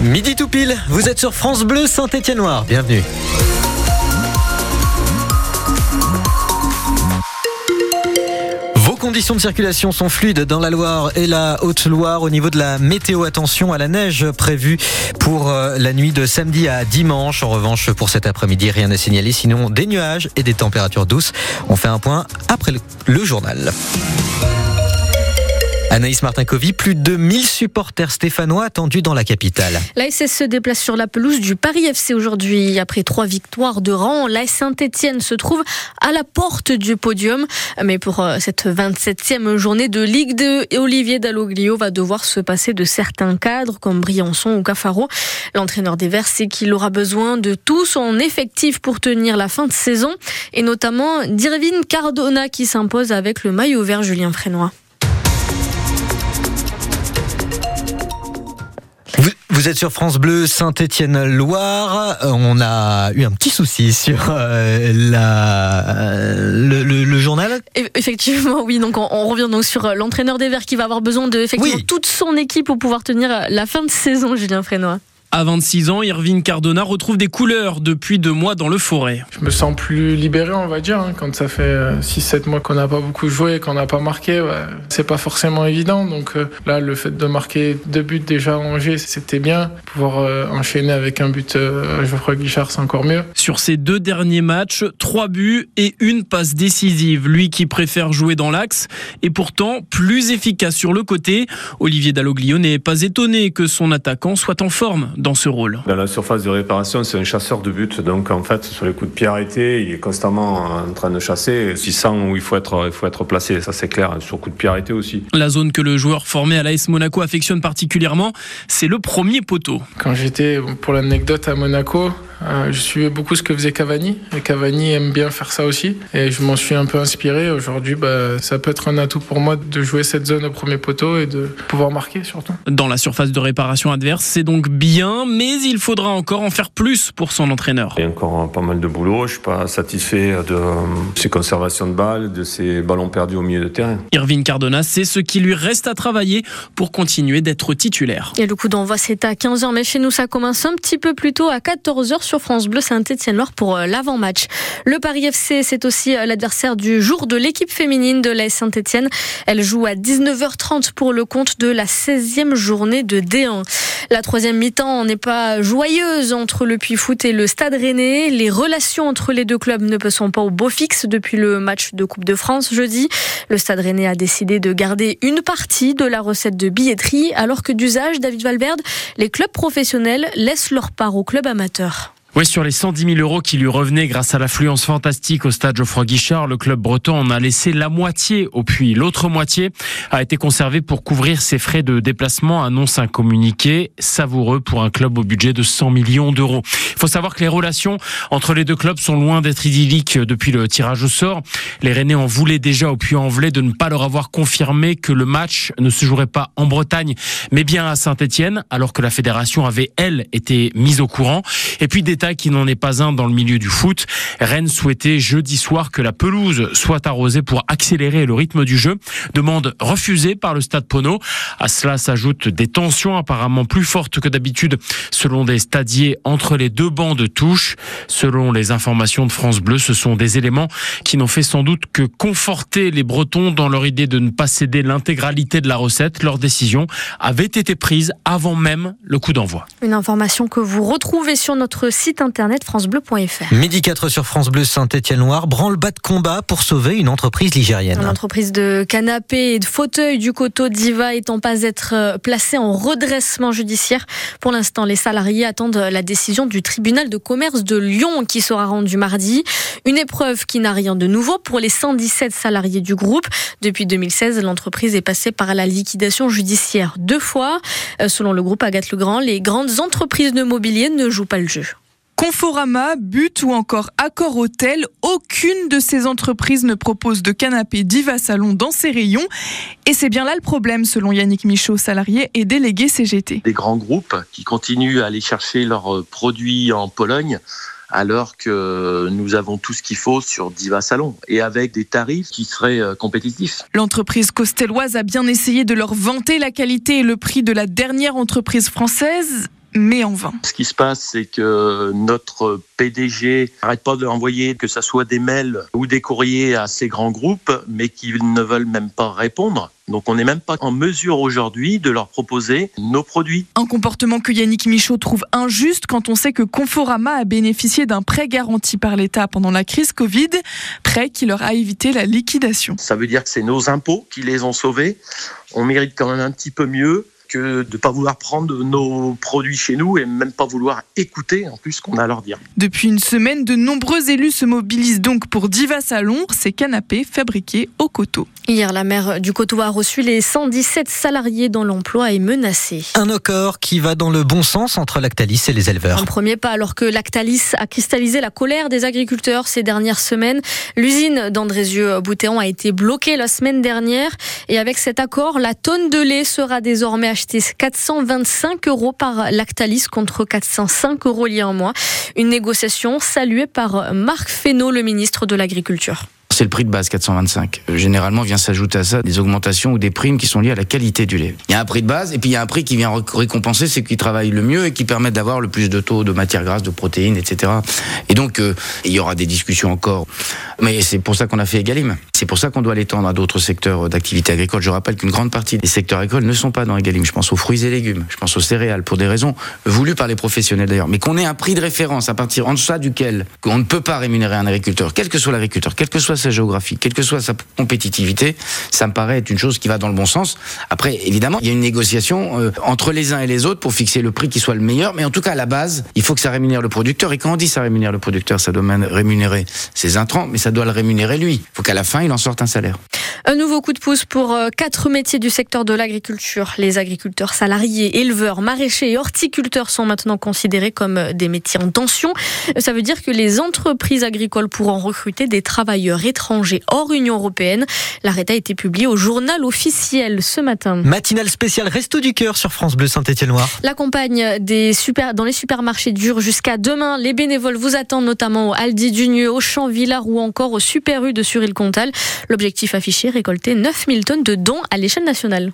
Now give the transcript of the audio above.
Midi tout pile, vous êtes sur France Bleu Saint-Étienne-Noir. Bienvenue. Vos conditions de circulation sont fluides dans la Loire et la Haute-Loire. Au niveau de la météo, attention à la neige prévue pour euh, la nuit de samedi à dimanche. En revanche, pour cet après-midi, rien à signaler. Sinon, des nuages et des températures douces. On fait un point après le journal. Anaïs Martin-Covy, plus de 1000 supporters stéphanois attendus dans la capitale. La SS se déplace sur la pelouse du Paris FC aujourd'hui. Après trois victoires de rang, la Saint-Etienne se trouve à la porte du podium. Mais pour euh, cette 27e journée de Ligue 2, Olivier Dalloglio va devoir se passer de certains cadres comme Briançon ou Cafaro. L'entraîneur des Verts sait qu'il aura besoin de tout son effectif pour tenir la fin de saison et notamment d'Irvine Cardona qui s'impose avec le maillot vert Julien Frénois. Vous, vous, êtes sur France Bleu Saint-Étienne-Loire. On a eu un petit souci sur euh, la, le, le, le, journal. Effectivement, oui. Donc on, on revient donc sur l'entraîneur des Verts qui va avoir besoin de effectivement oui. toute son équipe pour pouvoir tenir la fin de saison, Julien Frénois. À 26 ans, Irvine Cardona retrouve des couleurs depuis deux mois dans le forêt. Je me sens plus libéré, on va dire, hein, quand ça fait 6-7 mois qu'on n'a pas beaucoup joué, qu'on n'a pas marqué. Ouais, c'est pas forcément évident. Donc euh, là, le fait de marquer deux buts déjà à Angers, c'était bien. Pouvoir euh, enchaîner avec un but euh, à Geoffroy Guichard, c'est encore mieux. Sur ces deux derniers matchs, trois buts et une passe décisive. Lui qui préfère jouer dans l'axe et pourtant plus efficace sur le côté. Olivier Dalloglio n'est pas étonné que son attaquant soit en forme dans ce rôle. Dans la surface de réparation, c'est un chasseur de but. Donc en fait, sur les coups de pied arrêtés, il est constamment en train de chasser. Il sent où il faut être, il faut être placé, ça c'est clair. Sur coup de pied arrêté aussi. La zone que le joueur formé à l'AS Monaco affectionne particulièrement, c'est le premier poteau. Quand j'étais, pour l'anecdote, à Monaco, euh, je suivais beaucoup ce que faisait Cavani et Cavani aime bien faire ça aussi et je m'en suis un peu inspiré. Aujourd'hui, bah, ça peut être un atout pour moi de jouer cette zone au premier poteau et de pouvoir marquer surtout. Dans la surface de réparation adverse, c'est donc bien, mais il faudra encore en faire plus pour son entraîneur. Il y a encore pas mal de boulot. Je suis pas satisfait de ses conservations de balles, de ses ballons perdus au milieu de terrain. Irvine Cardona, c'est ce qui lui reste à travailler pour continuer d'être titulaire. Et le coup d'envoi, c'est à 15h, mais chez nous, ça commence un petit peu plus tôt à 14h sur France Bleu Saint-Étienne-Loire pour l'avant-match. Le Paris FC, c'est aussi l'adversaire du jour de l'équipe féminine de la Saint-Étienne. Elle joue à 19h30 pour le compte de la 16e journée de D1. La troisième mi-temps n'est pas joyeuse entre le Puy Foot et le Stade Rennais. Les relations entre les deux clubs ne sont pas au beau fixe depuis le match de Coupe de France jeudi. Le Stade Rennais a décidé de garder une partie de la recette de billetterie, alors que d'usage, David Valverde, les clubs professionnels laissent leur part aux clubs amateurs. Oui, sur les 110 000 euros qui lui revenaient grâce à l'affluence fantastique au stade Geoffroy Guichard, le club breton en a laissé la moitié au puits. L'autre moitié a été conservée pour couvrir ses frais de déplacement, annonce un communiqué savoureux pour un club au budget de 100 millions d'euros. Il faut savoir que les relations entre les deux clubs sont loin d'être idylliques depuis le tirage au sort. Les Rennais en voulaient déjà au Puy-en-Velay de ne pas leur avoir confirmé que le match ne se jouerait pas en Bretagne, mais bien à Saint-Etienne, alors que la fédération avait, elle, été mise au courant. Et puis, qui n'en est pas un dans le milieu du foot. Rennes souhaitait jeudi soir que la pelouse soit arrosée pour accélérer le rythme du jeu. Demande refusée par le stade Pono. À cela s'ajoutent des tensions apparemment plus fortes que d'habitude selon des stadiers entre les deux bancs de touche. Selon les informations de France Bleu, ce sont des éléments qui n'ont fait sans doute que conforter les Bretons dans leur idée de ne pas céder l'intégralité de la recette. Leur décision avait été prise avant même le coup d'envoi. Une information que vous retrouvez sur notre site internet francebleu.fr. Midi 4 sur France Bleu Saint-Étienne-Loire, branle-bas de combat pour sauver une entreprise ligérienne. L'entreprise de canapés et de fauteuils du coteau Diva étant pas être placée en redressement judiciaire. Pour l'instant, les salariés attendent la décision du tribunal de commerce de Lyon qui sera rendue mardi. Une épreuve qui n'a rien de nouveau pour les 117 salariés du groupe. Depuis 2016, l'entreprise est passée par la liquidation judiciaire deux fois. Selon le groupe Agathe Legrand, les grandes entreprises de mobilier ne jouent pas le jeu. Conforama, But ou encore Accor Hôtel, aucune de ces entreprises ne propose de canapé Diva Salon dans ses rayons. Et c'est bien là le problème, selon Yannick Michaud, salarié et délégué CGT. Des grands groupes qui continuent à aller chercher leurs produits en Pologne alors que nous avons tout ce qu'il faut sur Diva Salon et avec des tarifs qui seraient compétitifs. L'entreprise costelloise a bien essayé de leur vanter la qualité et le prix de la dernière entreprise française mais en vain. Ce qui se passe, c'est que notre PDG n'arrête pas de envoyer que ce soit des mails ou des courriers à ces grands groupes, mais qui ne veulent même pas répondre. Donc on n'est même pas en mesure aujourd'hui de leur proposer nos produits. Un comportement que Yannick Michaud trouve injuste quand on sait que Conforama a bénéficié d'un prêt garanti par l'État pendant la crise Covid, prêt qui leur a évité la liquidation. Ça veut dire que c'est nos impôts qui les ont sauvés. On mérite quand même un petit peu mieux que de ne pas vouloir prendre nos produits chez nous et même pas vouloir écouter en plus ce qu'on a à leur dire. Depuis une semaine, de nombreux élus se mobilisent donc pour Diva Salon, ces canapés fabriqués au coteau. Hier, la maire du Coteau a reçu les 117 salariés dont l'emploi est menacé. Un accord qui va dans le bon sens entre Lactalis et les éleveurs. Un premier pas alors que Lactalis a cristallisé la colère des agriculteurs ces dernières semaines. L'usine d'Andrézieux-Boutéon a été bloquée la semaine dernière et avec cet accord, la tonne de lait sera désormais achetée 425 euros par Lactalis contre 405 euros a un mois. Une négociation saluée par Marc Fesneau, le ministre de l'Agriculture c'est le prix de base 425. Généralement vient s'ajouter à ça des augmentations ou des primes qui sont liées à la qualité du lait. Il y a un prix de base et puis il y a un prix qui vient récompenser ceux qui travaillent le mieux et qui permettent d'avoir le plus de taux de matières grasses, de protéines, etc. Et donc euh, il y aura des discussions encore. Mais c'est pour ça qu'on a fait Egalim. C'est pour ça qu'on doit l'étendre à d'autres secteurs d'activité agricole. Je rappelle qu'une grande partie des secteurs agricoles ne sont pas dans Egalim. Je pense aux fruits et légumes, je pense aux céréales pour des raisons voulues par les professionnels d'ailleurs. Mais qu'on ait un prix de référence à partir en deçà duquel on ne peut pas rémunérer un agriculteur, quel que soit l'agriculteur, quel que soit sa géographie, quelle que soit sa compétitivité, ça me paraît être une chose qui va dans le bon sens. Après, évidemment, il y a une négociation euh, entre les uns et les autres pour fixer le prix qui soit le meilleur, mais en tout cas, à la base, il faut que ça rémunère le producteur. Et quand on dit ça rémunère le producteur, ça doit rémunérer ses intrants, mais ça doit le rémunérer lui. Il faut qu'à la fin, il en sorte un salaire. Un nouveau coup de pouce pour euh, quatre métiers du secteur de l'agriculture. Les agriculteurs salariés, éleveurs, maraîchers et horticulteurs sont maintenant considérés comme euh, des métiers en tension. Ça veut dire que les entreprises agricoles pourront recruter des travailleurs étrangers hors Union européenne. L'arrêt a été publié au journal officiel ce matin. Matinale spéciale Resto du Cœur sur France Bleu Saint-Étienne-Noir. La campagne des super, dans les supermarchés dure jusqu'à demain. Les bénévoles vous attendent notamment au Aldi Dunieux, au Champ Villard ou encore au Super U de Suril-Comtal. L'objectif affiché récolter 9000 tonnes de dons à l'échelle nationale.